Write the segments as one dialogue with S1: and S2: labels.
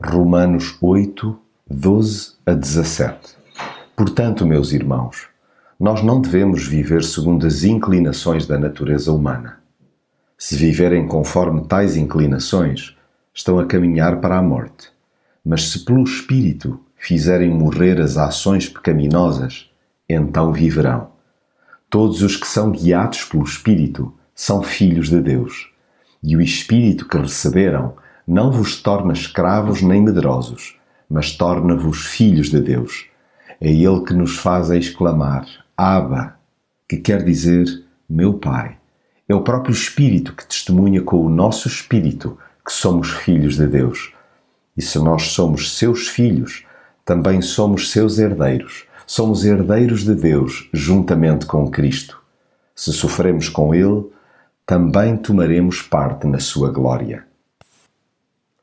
S1: Romanos 8, 12 a 17. Portanto, meus irmãos, nós não devemos viver segundo as inclinações da natureza humana. Se viverem conforme tais inclinações, estão a caminhar para a morte. Mas se pelo Espírito fizerem morrer as ações pecaminosas, então viverão. Todos os que são guiados pelo Espírito são filhos de Deus. E o Espírito que receberam não vos torna escravos nem medrosos, mas torna-vos filhos de Deus. É Ele que nos faz exclamar, Abba, que quer dizer meu Pai. É o próprio Espírito que testemunha com o nosso Espírito que somos filhos de Deus. E se nós somos seus filhos, também somos seus herdeiros. Somos herdeiros de Deus juntamente com Cristo. Se sofremos com Ele, também tomaremos parte na sua glória.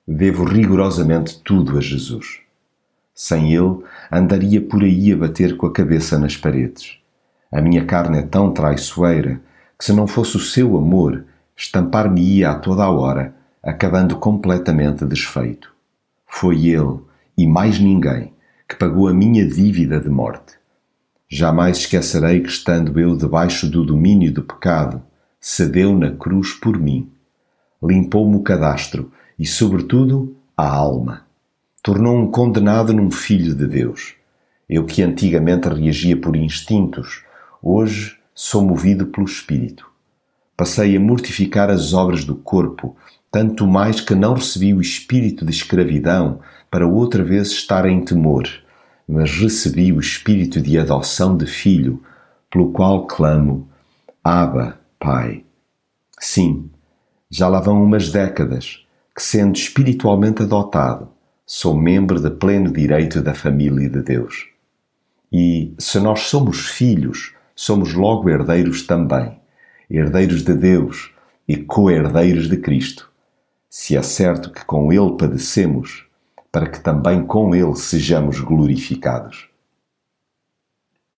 S1: Devo rigorosamente tudo a Jesus. Sem ele, andaria por aí a bater com a cabeça nas paredes. A minha carne é tão traiçoeira que, se não fosse o seu amor, estampar-me-ia a toda a hora, acabando completamente desfeito. Foi ele, e mais ninguém, que pagou a minha dívida de morte. Jamais esquecerei que, estando eu debaixo do domínio do pecado, cedeu na cruz por mim. Limpou-me o cadastro e, sobretudo, a alma. Tornou um condenado num filho de Deus. Eu que antigamente reagia por instintos, hoje sou movido pelo Espírito. Passei a mortificar as obras do corpo, tanto mais que não recebi o espírito de escravidão para outra vez estar em temor, mas recebi o espírito de adoção de filho, pelo qual clamo: Abba, Pai. Sim, já lá vão umas décadas que, sendo espiritualmente adotado, sou membro de pleno direito da família de Deus. E se nós somos filhos, somos logo herdeiros também, herdeiros de Deus e co-herdeiros de Cristo. Se é certo que com Ele padecemos, para que também com Ele sejamos glorificados.